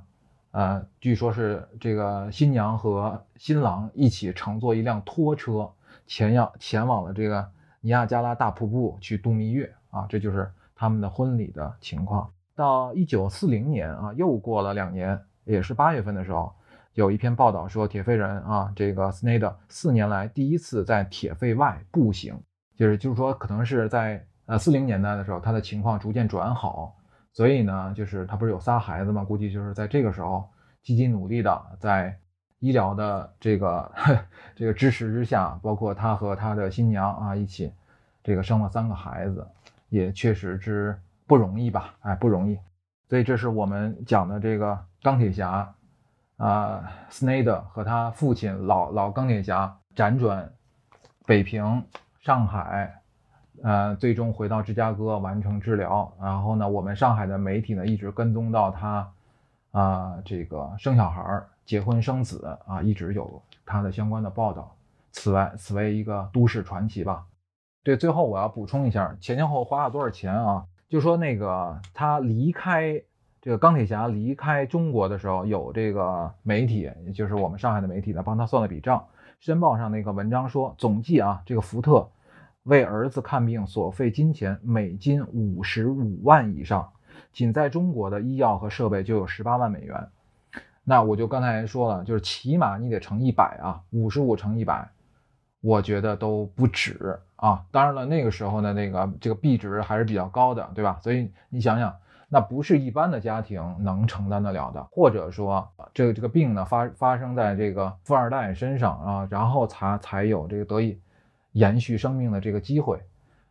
呃，据说是这个新娘和新郎一起乘坐一辆拖车前要前往了这个尼亚加拉大瀑布去度蜜月啊，这就是他们的婚礼的情况。到一九四零年啊，又过了两年，也是八月份的时候，有一篇报道说铁肺人啊，这个 Snyder 四年来第一次在铁肺外步行，就是就是说可能是在呃四零年代的时候，他的情况逐渐转好，所以呢，就是他不是有仨孩子嘛，估计就是在这个时候积极努力的在医疗的这个这个支持之下，包括他和他的新娘啊一起这个生了三个孩子，也确实之不容易吧？哎，不容易。所以这是我们讲的这个钢铁侠啊、斯内德和他父亲老老钢铁侠辗转北平、上海，呃，最终回到芝加哥完成治疗。然后呢，我们上海的媒体呢一直跟踪到他啊、这个生小孩、结婚生子啊，一直有他的相关的报道。此外，此为一个都市传奇吧。对，最后我要补充一下，前前后后花了多少钱啊？就说那个他离开这个钢铁侠离开中国的时候，有这个媒体，也就是我们上海的媒体呢，帮他算了笔账。申报上那个文章说，总计啊，这个福特为儿子看病所费金钱每金五十五万以上，仅在中国的医药和设备就有十八万美元。那我就刚才说了，就是起码你得乘一百啊，五十五乘一百，我觉得都不止啊。当然了，那个时候呢，那个这个币值还是比较高的，对吧？所以你想想，那不是一般的家庭能承担得了的，或者说这个这个病呢发发生在这个富二代身上啊，然后才才有这个得以延续生命的这个机会。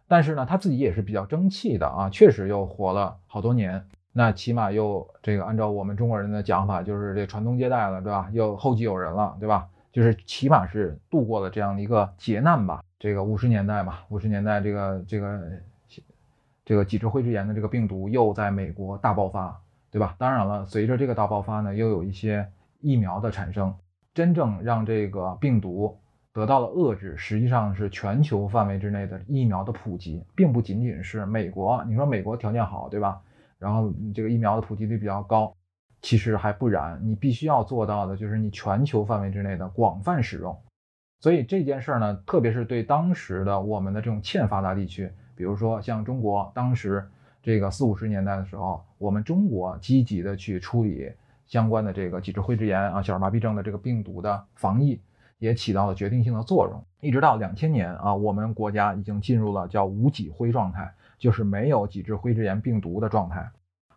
但是呢，他自己也是比较争气的啊，确实又活了好多年。那起码又这个按照我们中国人的讲法，就是这传宗接代了，对吧？又后继有人了，对吧？就是起码是度过了这样的一个劫难吧。这个五十年代嘛，五十年代这个这个这个脊椎灰质炎的这个病毒又在美国大爆发，对吧？当然了，随着这个大爆发呢，又有一些疫苗的产生，真正让这个病毒得到了遏制，实际上是全球范围之内的疫苗的普及，并不仅仅是美国。你说美国条件好，对吧？然后这个疫苗的普及率比较高，其实还不然。你必须要做到的就是你全球范围之内的广泛使用。所以这件事儿呢，特别是对当时的我们的这种欠发达地区，比如说像中国，当时这个四五十年代的时候，我们中国积极的去处理相关的这个脊柱灰质炎啊、小儿麻痹症的这个病毒的防疫，也起到了决定性的作用。一直到两千年啊，我们国家已经进入了叫无脊灰状态。就是没有脊椎灰质炎病毒的状态。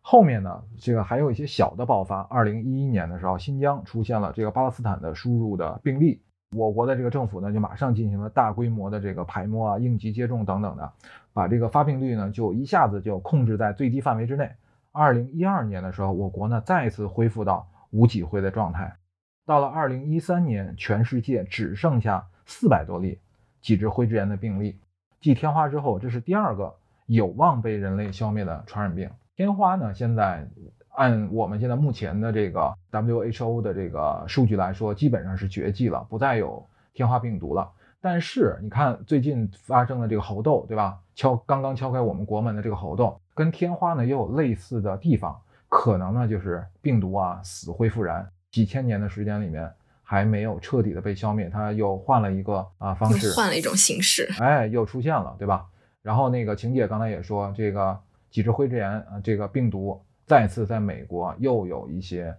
后面呢，这个还有一些小的爆发。二零一一年的时候，新疆出现了这个巴勒斯坦的输入的病例，我国的这个政府呢就马上进行了大规模的这个排摸啊、应急接种等等的，把这个发病率呢就一下子就控制在最低范围之内。二零一二年的时候，我国呢再次恢复到无脊灰的状态。到了二零一三年，全世界只剩下四百多例脊椎灰质炎的病例。继天花之后，这是第二个。有望被人类消灭的传染病，天花呢？现在按我们现在目前的这个 WHO 的这个数据来说，基本上是绝迹了，不再有天花病毒了。但是你看最近发生的这个猴痘，对吧？敲刚刚敲开我们国门的这个猴痘，跟天花呢也有类似的地方，可能呢就是病毒啊死灰复燃，几千年的时间里面还没有彻底的被消灭，它又换了一个啊方式，换了一种形式，哎，又出现了，对吧？然后那个晴姐刚才也说，这个脊椎灰质炎啊，这个病毒再次在美国又有一些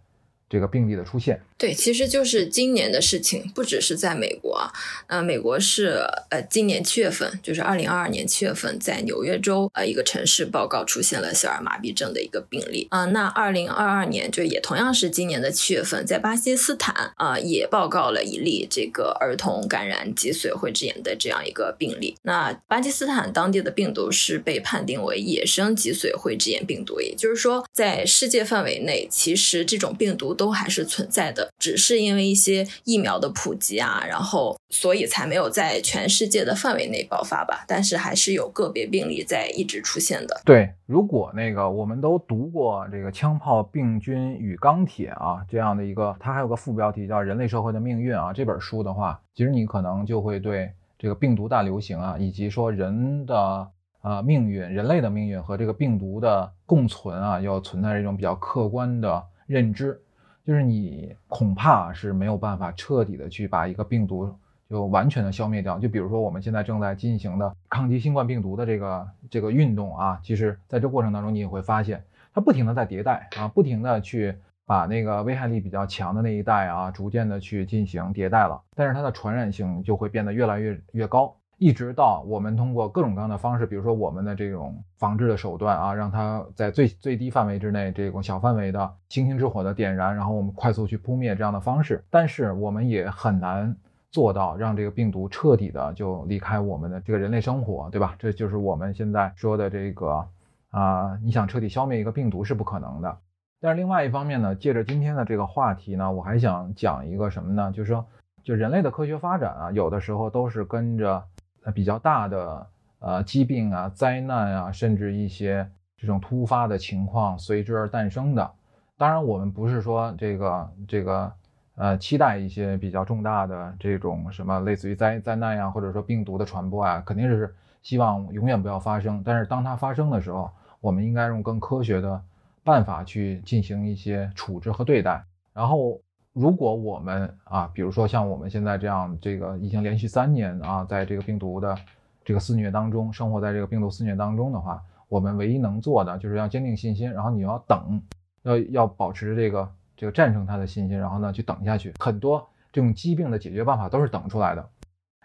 这个病例的出现。对。其实就是今年的事情，不只是在美国啊，呃，美国是呃今年七月份，就是二零二二年七月份，在纽约州呃一个城市报告出现了小儿麻痹症的一个病例啊、那二零二二年就也同样是今年的七月份，在巴基斯坦啊、也报告了一例这个儿童感染脊髓灰质炎的这样一个病例。那巴基斯坦当地的病毒是被判定为野生脊髓灰质炎病毒，也就是说，在世界范围内，其实这种病毒都还是存在的，只是因为一些疫苗的普及啊，然后所以才没有在全世界的范围内爆发吧。但是还是有个别病例在一直出现的。对，如果那个我们都读过这个《枪炮、病菌与钢铁》啊这样的一个，它还有个副标题叫《人类社会的命运》啊这本书的话，其实你可能就会对这个病毒大流行啊，以及说人的啊命运、人类的命运和这个病毒的共存啊，要存在一种比较客观的认知。就是你恐怕是没有办法彻底的去把一个病毒就完全的消灭掉。就比如说我们现在正在进行的抗击新冠病毒的这个这个运动啊，其实在这过程当中你也会发现，它不停的在迭代啊，不停的去把那个危害力比较强的那一代啊，逐渐的去进行迭代了，但是它的传染性就会变得越来越越高。一直到我们通过各种各样的方式，比如说我们的这种防治的手段啊，让它在最最低范围之内，这种小范围的星星之火的点燃，然后我们快速去扑灭这样的方式，但是我们也很难做到让这个病毒彻底的就离开我们的这个人类生活，对吧？这就是我们现在说的这个啊、你想彻底消灭一个病毒是不可能的。但是另外一方面呢，借着今天的这个话题呢，我还想讲一个什么呢？就是说，就人类的科学发展啊，有的时候都是跟着比较大的呃疾病啊、灾难啊，甚至一些这种突发的情况随之而诞生的。当然，我们不是说这个这个呃期待一些比较重大的这种什么类似于灾灾难呀，或者说病毒的传播啊，肯定是希望永远不要发生。但是当它发生的时候，我们应该用更科学的办法去进行一些处置和对待。然后，如果我们啊，比如说像我们现在这样，这个已经连续三年啊，在这个病毒的这个肆虐当中，生活在这个病毒肆虐当中的话，我们唯一能做的就是要坚定信心，然后你要等，要要保持这个这个战胜它的信心，然后呢去等下去。很多这种疾病的解决办法都是等出来的。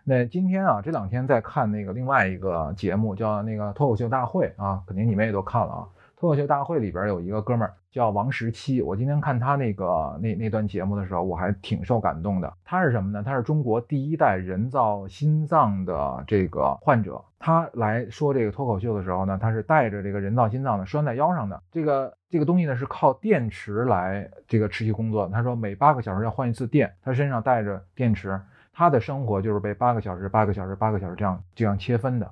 那今天啊，这两天在看那个另外一个节目，叫那个脱口秀大会啊，肯定你们也都看了啊。脱口秀大会里边有一个哥们儿叫王十七，我今天看他那个那那段节目的时候，我还挺受感动的。他是什么呢？他是中国第一代人造心脏的这个患者。他来说这个脱口秀的时候呢，他是带着这个人造心脏的拴在腰上的。这个这个东西呢是靠电池来这个持续工作的。他说每八个小时要换一次电，他身上带着电池，他的生活就是被八个小时、八个小时、八个小时这样这样切分的。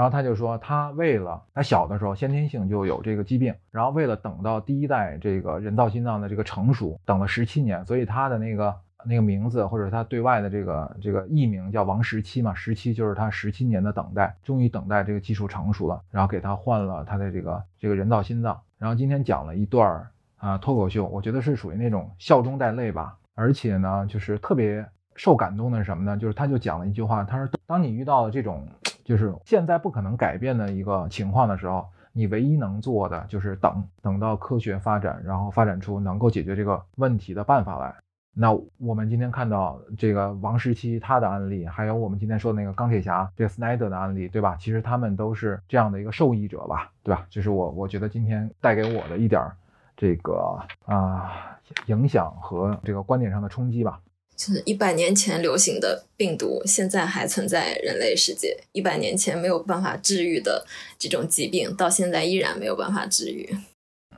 然后他就说，他为了他小的时候先天性就有这个疾病，然后为了等到第一代这个人造心脏的这个成熟，等了十七年，所以他的那个那个名字或者他对外的这个这个艺名叫王十七嘛，十七就是他十七年的等待，终于等待这个技术成熟了，然后给他换了他的这个这个人造心脏。然后今天讲了一段啊脱口秀，我觉得是属于那种笑中带泪吧，而且呢，就是特别受感动的是什么呢？就是他就讲了一句话，他说：“当你遇到这种就是现在不可能改变的一个情况的时候，你唯一能做的就是等，等到科学发展，然后发展出能够解决这个问题的办法来。”那我们今天看到这个王十七他的案例，还有我们今天说的那个钢铁侠这个斯奈德的案例，对吧？其实他们都是这样的一个受益者吧，对吧？就是我我觉得今天带给我的一点这个啊、影响和这个观点上的冲击吧。就是一百年前流行的病毒，现在还存在人类世界。一百年前没有办法治愈的这种疾病，到现在依然没有办法治愈。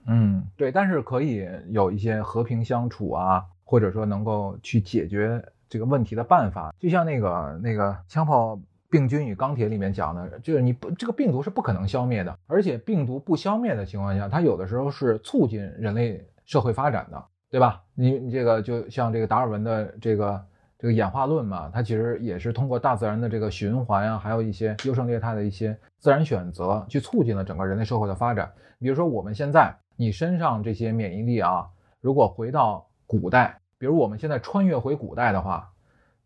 嗯，对，但是可以有一些和平相处啊，或者说能够去解决这个问题的办法。就像那个那个《枪炮、病菌与钢铁》里面讲的，就是你不这个病毒是不可能消灭的，而且病毒不消灭的情况下，它有的时候是促进人类社会发展的，对吧？你你这个就像这个达尔文的这个这个演化论嘛，它其实也是通过大自然的这个循环啊，还有一些优胜劣汰的一些自然选择，去促进了整个人类社会的发展。比如说我们现在你身上这些免疫力啊，如果回到古代，比如我们现在穿越回古代的话，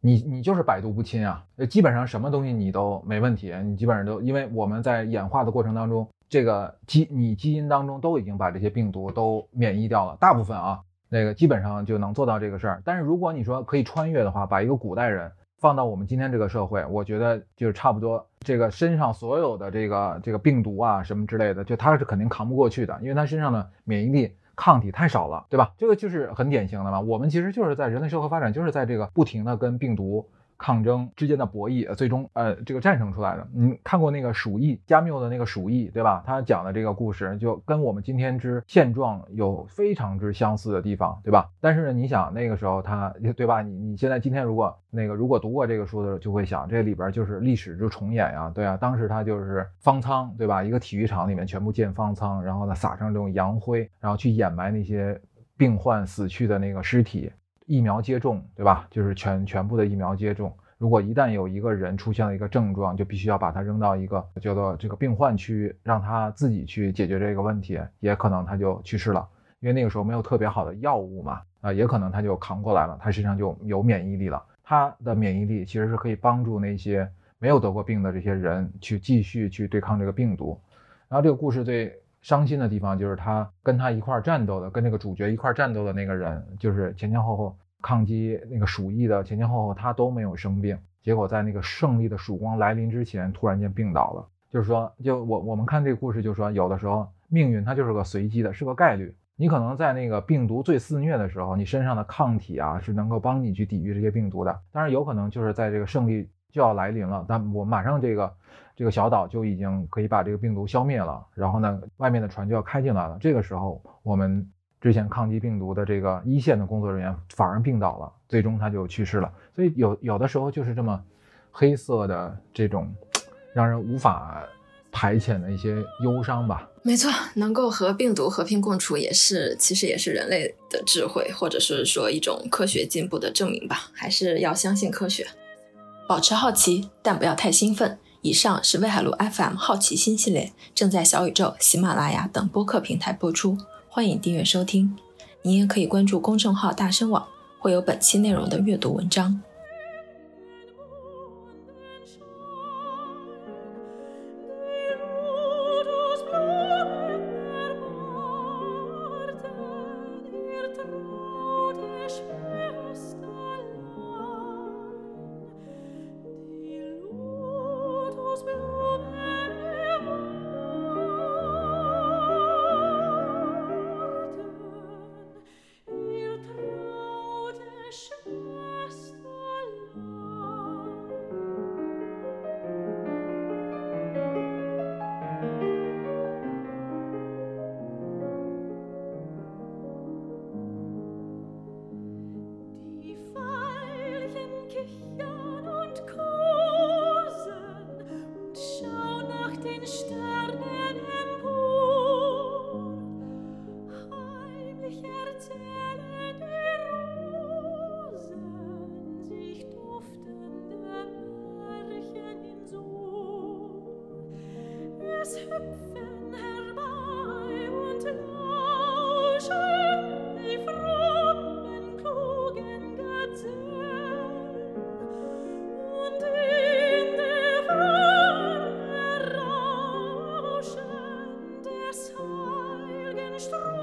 你你就是百毒不侵啊，基本上什么东西你都没问题，你基本上都因为我们在演化的过程当中，这个基你基因当中都已经把这些病毒都免疫掉了，大部分啊，那个基本上就能做到这个事儿。但是如果你说可以穿越的话，把一个古代人放到我们今天这个社会，我觉得就是差不多，这个身上所有的这个这个病毒啊什么之类的，就他是肯定扛不过去的，因为他身上的免疫力。抗体太少了，对吧？这个就是很典型的嘛。我们其实就是在人类社会发展，就是在这个不停的跟病毒。抗争之间的博弈，最终呃这个战胜出来的。你看过那个《鼠疫》加缪的那个《鼠疫》，对吧？他讲的这个故事就跟我们今天之现状有非常之相似的地方，对吧？但是呢，你想那个时候他，对吧？你你现在今天如果那个如果读过这个书的，就会想这里边就是历史之重演呀，对啊，当时他就是方舱，对吧？一个体育场里面全部建方舱，然后呢撒上这种洋灰，然后去掩埋那些病患死去的那个尸体。疫苗接种，对吧？就是全全部的疫苗接种。如果一旦有一个人出现了一个症状，就必须要把他扔到一个叫做这个病患区，让他自己去解决这个问题，也可能他就去世了。因为那个时候没有特别好的药物嘛，啊，也可能他就扛过来了，他身上就有免疫力了。他的免疫力其实是可以帮助那些没有得过病的这些人去继续去对抗这个病毒。然后这个故事对伤心的地方就是他跟他一块儿战斗的，跟那个主角一块儿战斗的那个人，就是前前后后抗击那个鼠疫的前前后后，他都没有生病。结果在那个胜利的曙光来临之前，突然间病倒了。就是说，就我我们看这个故事，就是说有的时候命运它就是个随机的，是个概率。你可能在那个病毒最肆虐的时候，你身上的抗体啊是能够帮你去抵御这些病毒的。当然，有可能就是在这个胜利就要来临了，但我马上这个。这个小岛就已经可以把这个病毒消灭了，然后呢，外面的船就要开进来了。这个时候，我们之前抗击病毒的这个一线的工作人员反而病倒了，最终他就去世了。所以有有的时候就是这么黑色的这种让人无法排遣的一些忧伤吧。没错，能够和病毒和平共处，也是其实也是人类的智慧，或者是说一种科学进步的证明吧。还是要相信科学，保持好奇，但不要太兴奋。以上是威海路 FM 好奇心系列，正在小宇宙、喜马拉雅等播客平台播出，欢迎订阅收听。您也可以关注公众号“大声网”，会有本期内容的阅读文章。des heiligen Strom.